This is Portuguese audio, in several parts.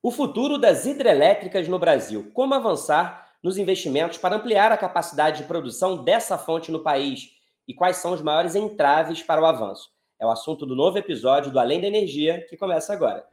O futuro das hidrelétricas no Brasil. Como avançar nos investimentos para ampliar a capacidade de produção dessa fonte no país? E quais são os maiores entraves para o avanço? É o assunto do novo episódio do Além da Energia, que começa agora.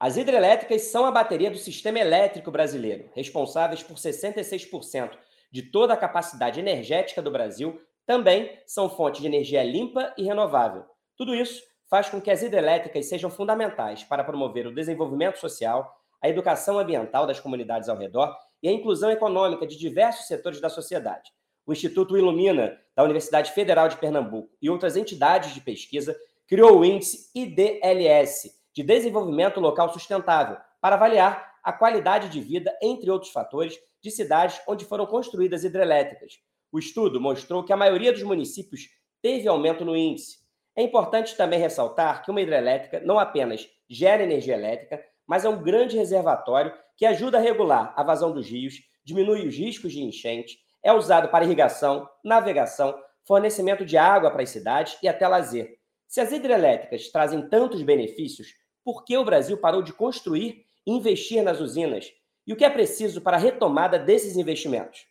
As hidrelétricas são a bateria do sistema elétrico brasileiro, responsáveis por 66% de toda a capacidade energética do Brasil também são fonte de energia limpa e renovável. Tudo isso faz com que as hidrelétricas sejam fundamentais para promover o desenvolvimento social, a educação ambiental das comunidades ao redor e a inclusão econômica de diversos setores da sociedade. O Instituto Ilumina, da Universidade Federal de Pernambuco e outras entidades de pesquisa criou o índice IDLS, de Desenvolvimento Local Sustentável, para avaliar a qualidade de vida, entre outros fatores, de cidades onde foram construídas hidrelétricas. O estudo mostrou que a maioria dos municípios teve aumento no índice. É importante também ressaltar que uma hidrelétrica não apenas gera energia elétrica, mas é um grande reservatório que ajuda a regular a vazão dos rios, diminui os riscos de enchente, é usado para irrigação, navegação, fornecimento de água para as cidades e até lazer. Se as hidrelétricas trazem tantos benefícios, por que o Brasil parou de construir e investir nas usinas? E o que é preciso para a retomada desses investimentos?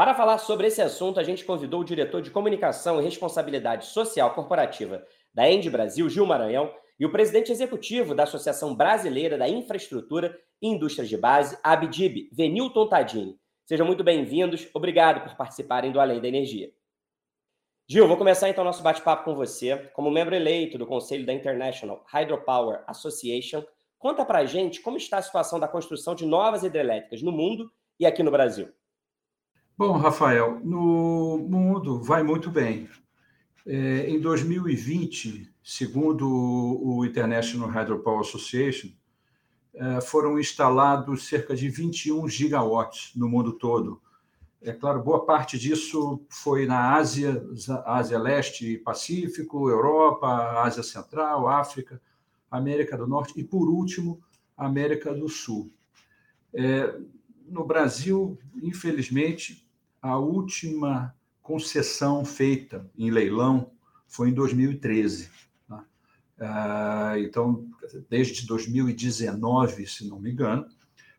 Para falar sobre esse assunto, a gente convidou o diretor de Comunicação e Responsabilidade Social Corporativa da End Brasil, Gil Maranhão, e o presidente executivo da Associação Brasileira da Infraestrutura e Indústrias de Base, Abdib, Venilton Tadini. Sejam muito bem-vindos. Obrigado por participarem do Além da Energia. Gil, vou começar então nosso bate-papo com você. Como membro eleito do Conselho da International Hydropower Association, conta pra gente como está a situação da construção de novas hidrelétricas no mundo e aqui no Brasil. Bom, Rafael, no mundo vai muito bem. É, em 2020, segundo o International Hydropower Association, é, foram instalados cerca de 21 gigawatts no mundo todo. É claro, boa parte disso foi na Ásia, Ásia Leste e Pacífico, Europa, Ásia Central, África, América do Norte e, por último, América do Sul. É, no Brasil, infelizmente, a última concessão feita em leilão foi em 2013. Né? Ah, então, desde 2019, se não me engano,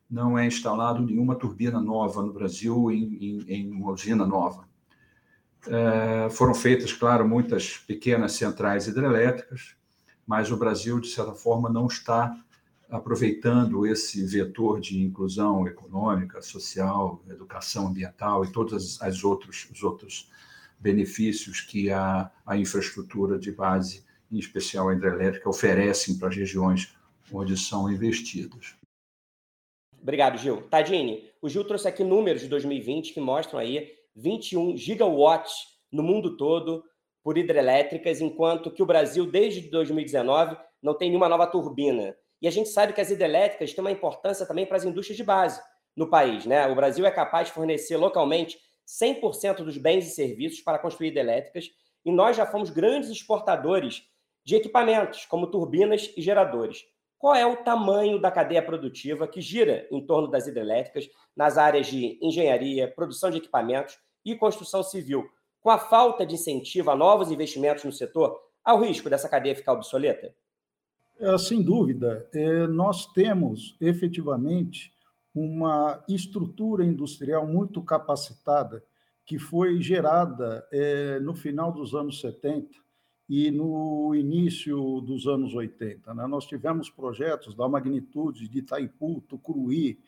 não é instalado nenhuma turbina nova no Brasil em, em, em uma usina nova. Ah, foram feitas, claro, muitas pequenas centrais hidrelétricas, mas o Brasil, de certa forma, não está aproveitando esse vetor de inclusão econômica, social, educação ambiental e todos as outros, os outros benefícios que a, a infraestrutura de base, em especial a hidrelétrica, oferecem para as regiões onde são investidas. Obrigado, Gil. Tadini, o Gil trouxe aqui números de 2020 que mostram aí 21 gigawatts no mundo todo por hidrelétricas, enquanto que o Brasil, desde 2019, não tem nenhuma nova turbina. E a gente sabe que as hidrelétricas têm uma importância também para as indústrias de base no país. Né? O Brasil é capaz de fornecer localmente 100% dos bens e serviços para construir hidrelétricas, e nós já fomos grandes exportadores de equipamentos, como turbinas e geradores. Qual é o tamanho da cadeia produtiva que gira em torno das hidrelétricas nas áreas de engenharia, produção de equipamentos e construção civil? Com a falta de incentivo a novos investimentos no setor, há o risco dessa cadeia ficar obsoleta? É, sem dúvida, é, nós temos efetivamente uma estrutura industrial muito capacitada que foi gerada é, no final dos anos 70 e no início dos anos 80. Né? Nós tivemos projetos da magnitude de Itaipu, Tucuruí,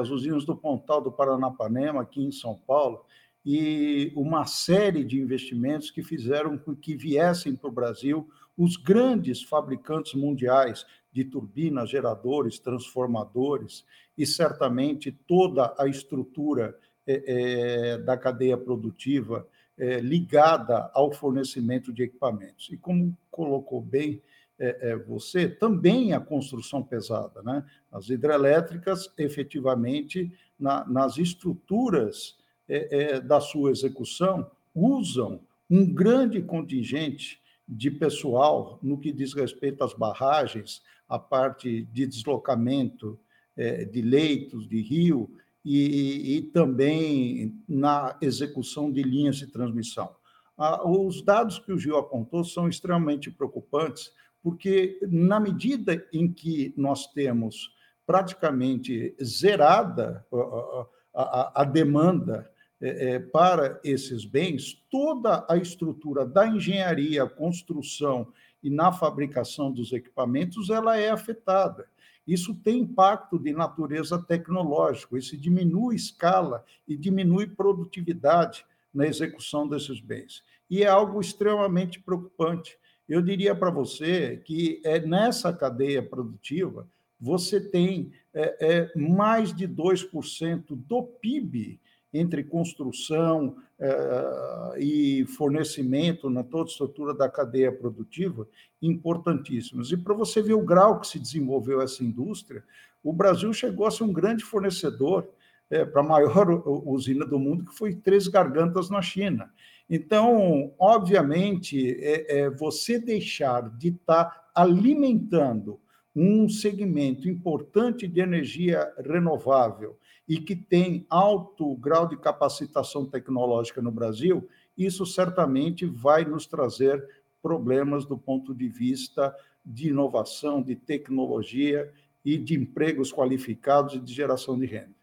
as usinas do Pontal do Paranapanema, aqui em São Paulo, e uma série de investimentos que fizeram com que viessem para o Brasil os grandes fabricantes mundiais de turbinas, geradores, transformadores e certamente toda a estrutura é, é, da cadeia produtiva é, ligada ao fornecimento de equipamentos. E como colocou bem é, é, você, também a construção pesada, né? As hidrelétricas, efetivamente, na, nas estruturas é, da sua execução, usam um grande contingente de pessoal no que diz respeito às barragens, a parte de deslocamento é, de leitos de rio e, e, também na execução de linhas de transmissão. os dados que o Gil apontou são extremamente preocupantes, porque na medida em que nós temos praticamente zerada a, a, a demanda é, é, para esses bens, toda a estrutura da engenharia, construção e na fabricação dos equipamentos ela é afetada. Isso tem impacto de natureza tecnológica, isso diminui escala e diminui produtividade na execução desses bens. E é algo extremamente preocupante. Eu diria para você que é nessa cadeia produtiva você tem é, é, mais de 2% do PIB entre construção é, e fornecimento na toda a estrutura da cadeia produtiva importantíssimos. E para você ver o grau que se desenvolveu essa indústria, o Brasil chegou a ser um grande fornecedor é, para a maior usina do mundo, que foi Três Gargantas na China. Então, obviamente, é, é você deixar de estar tá alimentando um segmento importante de energia renovável e que tem alto grau de capacitação tecnológica no Brasil, isso certamente vai nos trazer problemas do ponto de vista de inovação, de tecnologia e de empregos qualificados e de geração de renda.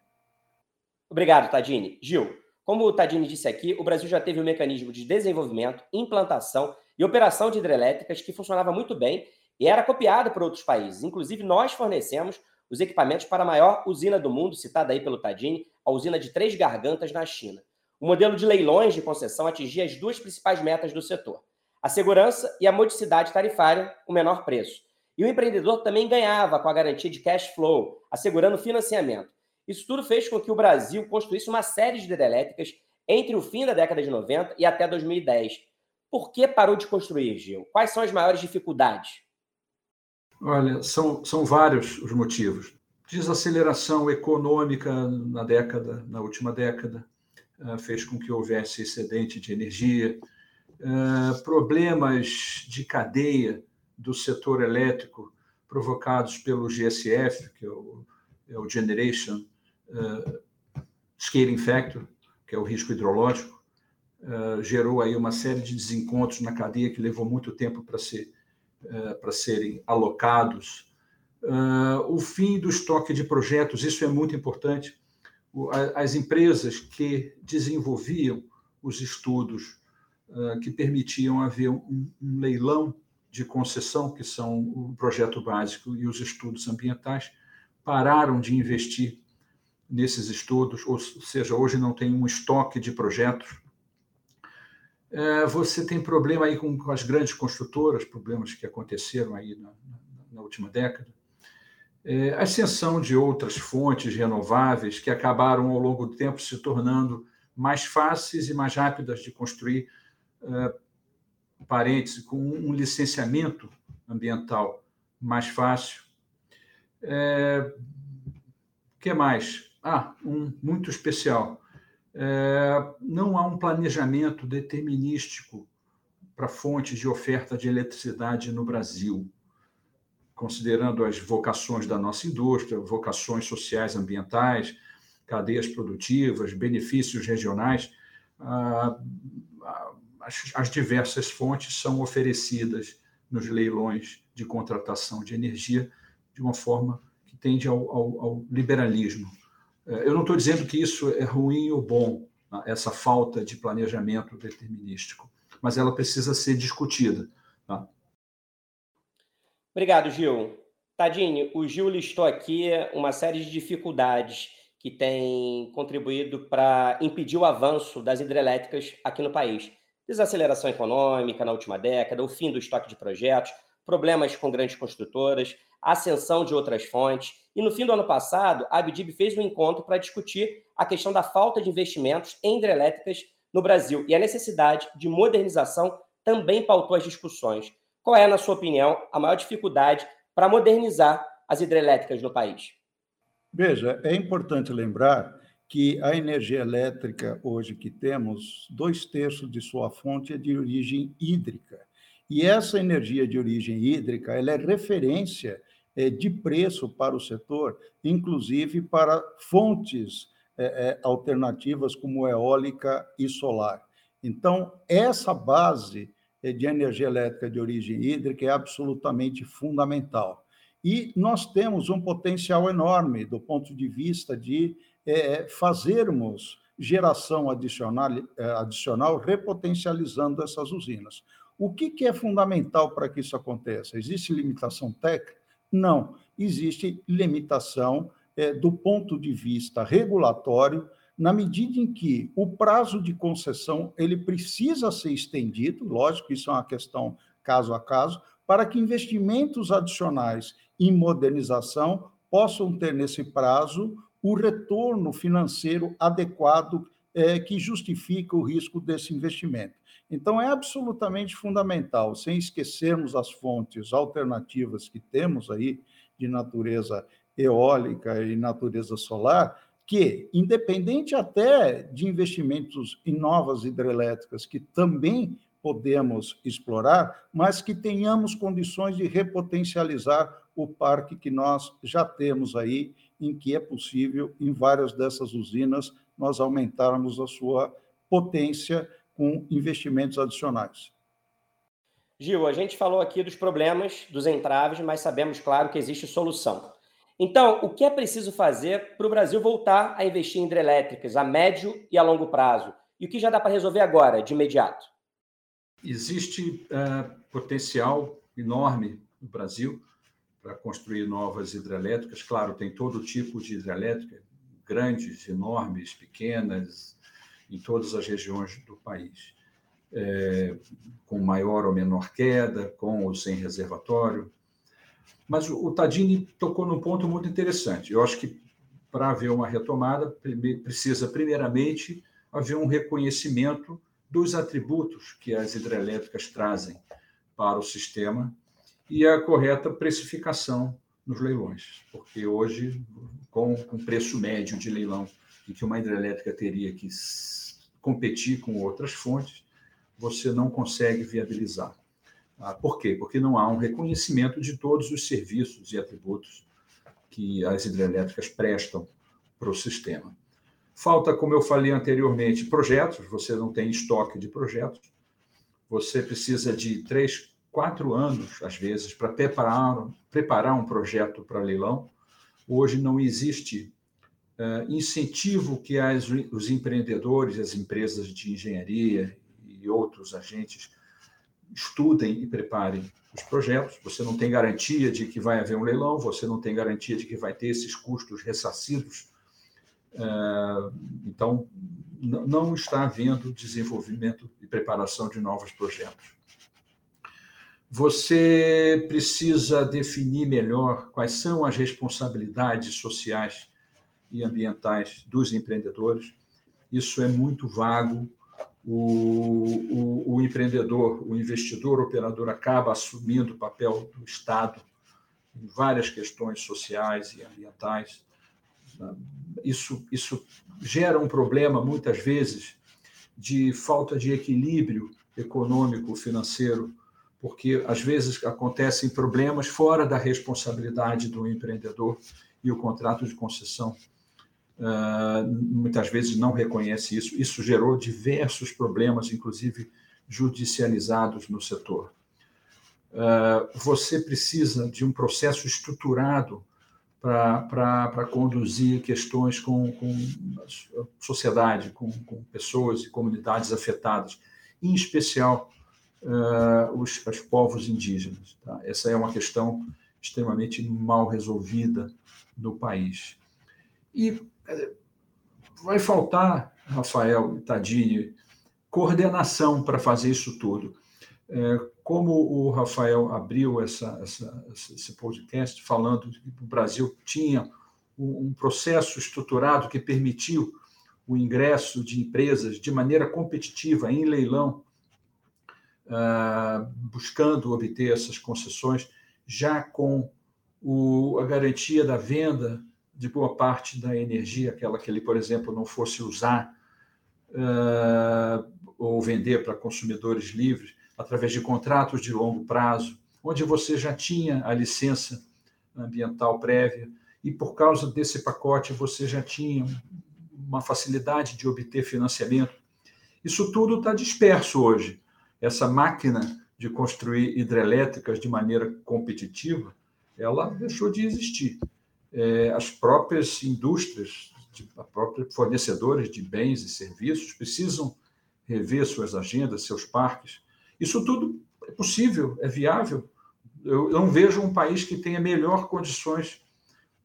Obrigado, Tadini. Gil, como o Tadini disse aqui, o Brasil já teve um mecanismo de desenvolvimento, implantação e operação de hidrelétricas que funcionava muito bem e era copiado por outros países. Inclusive, nós fornecemos os equipamentos para a maior usina do mundo, citada aí pelo Tadini, a usina de Três Gargantas na China. O modelo de leilões de concessão atingia as duas principais metas do setor: a segurança e a modicidade tarifária, o menor preço. E o empreendedor também ganhava com a garantia de cash flow, assegurando financiamento. Isso tudo fez com que o Brasil construísse uma série de hidrelétricas entre o fim da década de 90 e até 2010. Por que parou de construir, Gil? Quais são as maiores dificuldades? Olha, são, são vários os motivos. Desaceleração econômica na década, na última década, eh, fez com que houvesse excedente de energia, eh, problemas de cadeia do setor elétrico provocados pelo GSF, que é o, é o Generation uh, scaling factor, que é o risco hidrológico, gerou aí uma série de desencontros na cadeia que levou muito tempo para ser, para serem alocados. o fim do estoque de projetos, isso é muito importante. as empresas que desenvolviam os estudos que permitiam haver um, um leilão de concessão, que são o projeto básico e os estudos ambientais, pararam de investir nesses estudos, ou seja, hoje não tem um estoque de projetos. É, você tem problema aí com, com, as grandes construtoras, problemas que aconteceram aí na, na, última década. É, ascensão de outras fontes renováveis que acabaram ao longo do tempo se tornando mais fáceis e mais rápidas de construir, é, parênteses, com um licenciamento ambiental mais fácil. É, que mais? Ah, um muito especial. É, não há um planejamento determinístico para fontes de oferta de eletricidade no Brasil, considerando as vocações da nossa indústria, vocações sociais, ambientais, cadeias produtivas, benefícios regionais. Ah, as, as diversas fontes são oferecidas nos leilões de contratação de energia de uma forma que tende ao, ao, ao liberalismo eu não estou dizendo que isso é ruim ou bom, né, essa falta de planejamento determinístico, mas ela precisa ser discutida. Tá? Obrigado, Gil. Tadinho, o Gil listou aqui uma série de dificuldades que têm contribuído para impedir o avanço das hidrelétricas aqui no país. Desaceleração econômica na última década, o fim do estoque de projetos, problemas com grandes construtoras, ascensão de outras fontes. E no fim do ano passado, a Abdib fez um encontro para discutir a questão da falta de investimentos em hidrelétricas no Brasil e a necessidade de modernização também pautou as discussões. Qual é, na sua opinião, a maior dificuldade para modernizar as hidrelétricas no país? Veja, é importante lembrar que a energia elétrica hoje que temos, dois terços de sua fonte é de origem hídrica. E essa energia de origem hídrica ela é referência de preço para o setor, inclusive para fontes é, é, alternativas como eólica e solar. Então, essa base de energia elétrica de origem hídrica é absolutamente fundamental. E nós temos um potencial enorme do ponto de vista de é, fazermos geração adicional, é, adicional repotencializando essas usinas. O que, que é fundamental para que isso aconteça? Existe limitação técnica? Não. Existe limitação é, do ponto de vista regulatório, na medida em que o prazo de concessão ele precisa ser estendido, lógico, isso é uma questão caso a caso, para que investimentos adicionais em modernização possam ter nesse prazo o retorno financeiro adequado é, que justifica o risco desse investimento. Então, é absolutamente fundamental, sem esquecermos as fontes alternativas que temos aí, de natureza eólica e natureza solar, que, independente até de investimentos em novas hidrelétricas, que também podemos explorar, mas que tenhamos condições de repotencializar o parque que nós já temos aí, em que é possível, em várias dessas usinas, nós aumentarmos a sua potência com investimentos adicionais. Gil, a gente falou aqui dos problemas, dos entraves, mas sabemos, claro, que existe solução. Então, o que é preciso fazer para o Brasil voltar a investir em hidrelétricas a médio e a longo prazo? E o que já dá para resolver agora, de imediato? Existe uh, potencial enorme no Brasil para construir novas hidrelétricas. Claro, tem todo tipo de hidrelétrica, grandes, enormes, pequenas, em todas as regiões do país, é, com maior ou menor queda, com ou sem reservatório. Mas o Tadini tocou num ponto muito interessante. Eu acho que para haver uma retomada, precisa, primeiramente, haver um reconhecimento dos atributos que as hidrelétricas trazem para o sistema e a correta precificação nos leilões, porque hoje, com o preço médio de leilão em que uma hidrelétrica teria que competir com outras fontes, você não consegue viabilizar. Ah, por quê? Porque não há um reconhecimento de todos os serviços e atributos que as hidrelétricas prestam para o sistema. Falta, como eu falei anteriormente, projetos, você não tem estoque de projetos, você precisa de três, quatro anos, às vezes, para preparar, preparar um projeto para leilão. Hoje não existe incentivo que as, os empreendedores, as empresas de engenharia e outros agentes estudem e preparem os projetos. Você não tem garantia de que vai haver um leilão, você não tem garantia de que vai ter esses custos ressarcidos é, então, não está havendo desenvolvimento e preparação de novos projetos. Você precisa definir melhor quais são as responsabilidades sociais e ambientais dos empreendedores. Isso é muito vago. O, o, o empreendedor, o investidor, o operador acaba assumindo o papel do Estado em várias questões sociais e ambientais isso, isso gera um problema, muitas vezes, de falta de equilíbrio econômico, financeiro, porque às vezes acontecem problemas fora da responsabilidade do empreendedor e o contrato de concessão uh, muitas vezes não reconhece isso. Isso gerou diversos problemas, inclusive judicializados no setor. Uh, você precisa de um processo estruturado para conduzir questões com, com sociedade, com, com, pessoas e comunidades afetadas, em especial uh, os, os, povos indígenas. Tá? Essa é uma questão extremamente mal resolvida no país. E vai faltar, Rafael Tadini, coordenação para fazer isso tudo. É, como o Rafael abriu essa, essa, esse podcast falando que o Brasil tinha um processo estruturado que permitiu o ingresso de empresas de maneira competitiva em leilão, ah, buscando obter essas concessões, já com a garantia da venda de boa parte da energia, aquela que ele, por exemplo, não fosse usar uh, ou vender para consumidores livres, através de contratos de longo prazo, onde você já tinha a licença ambiental prévia e por causa desse pacote você já tinha uma facilidade de obter financiamento. Isso tudo está disperso hoje. Essa máquina de construir hidrelétricas de maneira competitiva, ela deixou de existir. É, as próprias indústrias, de, a própria fornecedores de bens e serviços precisam rever suas agendas, seus parques. Isso tudo é possível, é viável. Eu não vejo um país que tenha melhor condições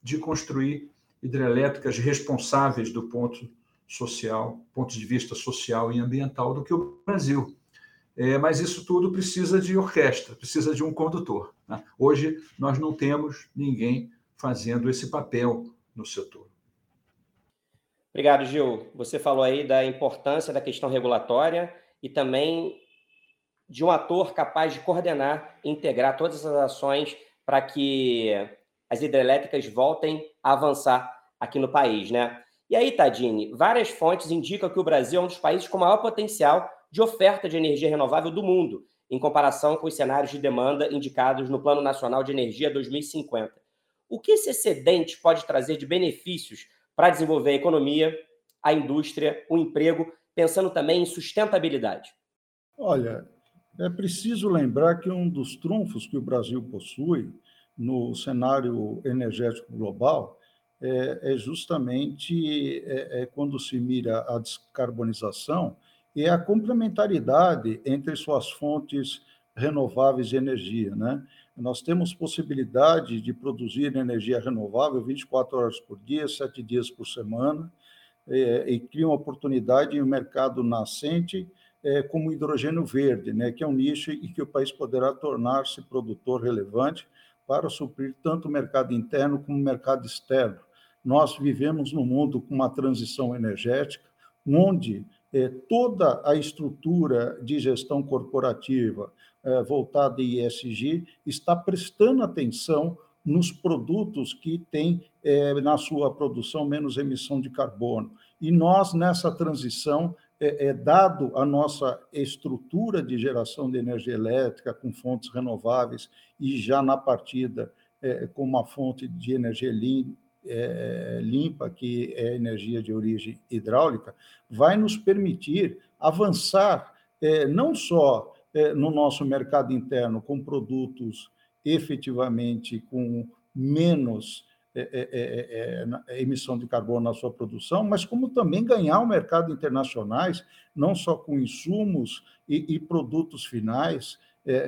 de construir hidrelétricas responsáveis do ponto social, ponto de vista social e ambiental do que o Brasil. É, mas isso tudo precisa de orquestra, precisa de um condutor. Né? Hoje nós não temos ninguém fazendo esse papel no setor. Obrigado, Gil. Você falou aí da importância da questão regulatória e também de um ator capaz de coordenar e integrar todas essas ações para que as hidrelétricas voltem a avançar aqui no país, né? E aí, Tadini, várias fontes indicam que o Brasil é um dos países com maior potencial de oferta de energia renovável do mundo, em comparação com os cenários de demanda indicados no Plano Nacional de Energia 2050. O que esse excedente pode trazer de benefícios para desenvolver a economia, a indústria, o emprego, pensando também em sustentabilidade? Olha, é preciso lembrar que um dos trunfos que o Brasil possui no cenário energético global é, é justamente é, é quando se mira a descarbonização e a complementaridade entre suas fontes renováveis de energia. Né? Nós temos possibilidade de produzir energia renovável 24 horas por dia, 7 dias por semana, é, e cria uma oportunidade em um mercado nascente é, como hidrogênio verde, né, que é um nicho e que o país poderá tornar-se produtor relevante para suprir tanto o mercado interno como o mercado externo. Nós vivemos num mundo com uma transição energética, onde toda a estrutura de gestão corporativa é, voltada em ESG está prestando atenção nos produtos que têm é, na sua produção menos emissão de carbono. E nós, nessa transição, é, é, dado a nossa estrutura de geração de energia elétrica com fontes renováveis e já na partida é, com uma fonte de energia lim, é, limpa, que é energia de origem hidráulica, vai nos permitir avançar é, não só é, no nosso mercado interno com produtos efetivamente com menos é é, é, é, emissão de carbono na sua produção, mas como também ganhar o mercado internacionais, não só com insumos e, e produtos finais,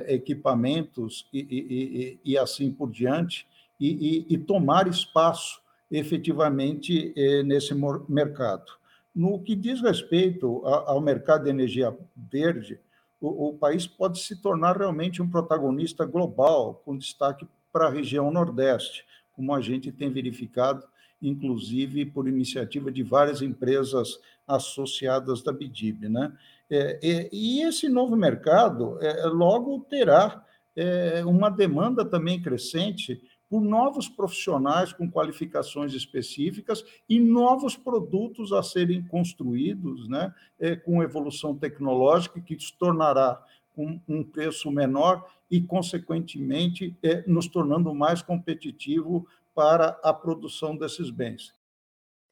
equipamentos e, e, e, assim por diante, e, tomar espaço efetivamente nesse mercado. No que diz respeito ao mercado de energia verde, o, país pode se tornar realmente um protagonista global, com destaque para a região Nordeste como a gente tem verificado, inclusive por iniciativa de várias empresas associadas da BIDIB. Né? É, e esse novo mercado é, logo terá é, uma demanda também crescente por novos profissionais com qualificações específicas e novos produtos a serem construídos, né, é, com evolução tecnológica que se tornará com um preço menor e, consequentemente, é, nos tornando mais competitivo para a produção desses bens.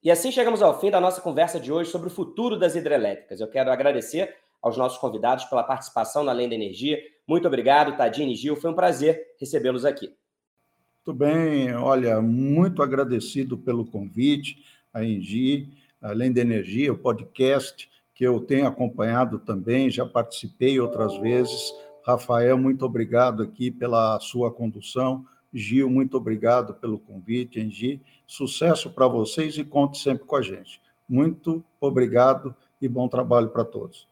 E assim chegamos ao fim da nossa conversa de hoje sobre o futuro das hidrelétricas. Eu quero agradecer aos nossos convidados pela participação na Além da Energia. Muito obrigado, Tadine e Gil. Foi um prazer recebê-los aqui. Muito bem, olha, muito agradecido pelo convite, a Engie, Além da Energia, o podcast que eu tenho acompanhado também, já participei outras vezes. Rafael, muito obrigado aqui pela sua condução. Gil, muito obrigado pelo convite, Engi. Sucesso para vocês e conte sempre com a gente. Muito obrigado e bom trabalho para todos.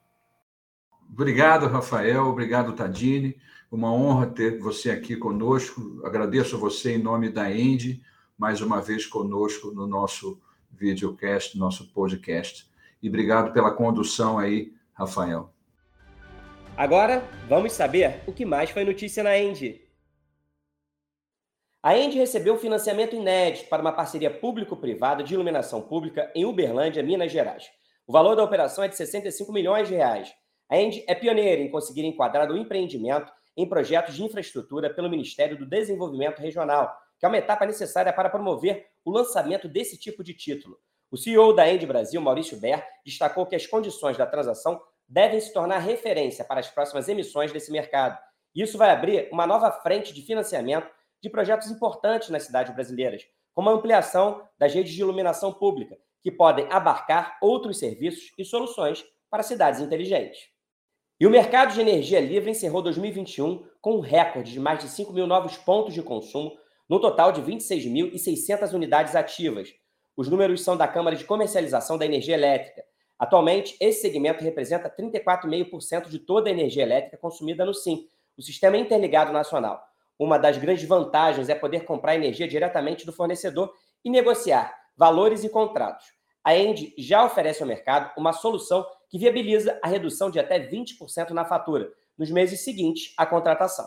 Obrigado, Rafael. Obrigado, Tadini. Uma honra ter você aqui conosco. Agradeço você em nome da Endy, mais uma vez conosco no nosso videocast, nosso podcast. E obrigado pela condução aí, Rafael. Agora, vamos saber o que mais foi notícia na Endy. A Endy recebeu um financiamento inédito para uma parceria público-privada de iluminação pública em Uberlândia, Minas Gerais. O valor da operação é de 65 milhões de reais. A Endy é pioneira em conseguir enquadrar o empreendimento em projetos de infraestrutura pelo Ministério do Desenvolvimento Regional, que é uma etapa necessária para promover o lançamento desse tipo de título. O CEO da Endy Brasil, Maurício Ber, destacou que as condições da transação devem se tornar referência para as próximas emissões desse mercado. Isso vai abrir uma nova frente de financiamento de projetos importantes nas cidades brasileiras, como a ampliação das redes de iluminação pública, que podem abarcar outros serviços e soluções para cidades inteligentes. E o mercado de energia livre encerrou 2021 com um recorde de mais de 5 mil novos pontos de consumo, no total de 26.600 unidades ativas. Os números são da Câmara de Comercialização da Energia Elétrica. Atualmente, esse segmento representa 34,5% de toda a energia elétrica consumida no SIM, o Sistema Interligado Nacional. Uma das grandes vantagens é poder comprar energia diretamente do fornecedor e negociar valores e contratos. A End já oferece ao mercado uma solução que viabiliza a redução de até 20% na fatura nos meses seguintes à contratação.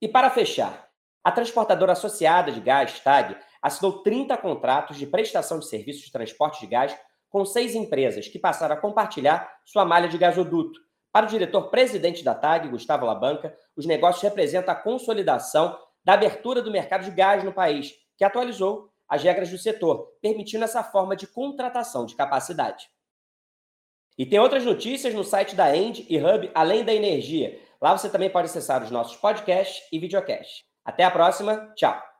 E para fechar, a transportadora associada de gás, TAG, assinou 30 contratos de prestação de serviços de transporte de gás com seis empresas que passaram a compartilhar sua malha de gasoduto. Para o diretor-presidente da TAG, Gustavo Labanca, os negócios representam a consolidação da abertura do mercado de gás no país, que atualizou as regras do setor, permitindo essa forma de contratação de capacidade. E tem outras notícias no site da End e Hub, além da energia. Lá você também pode acessar os nossos podcasts e videocasts. Até a próxima. Tchau.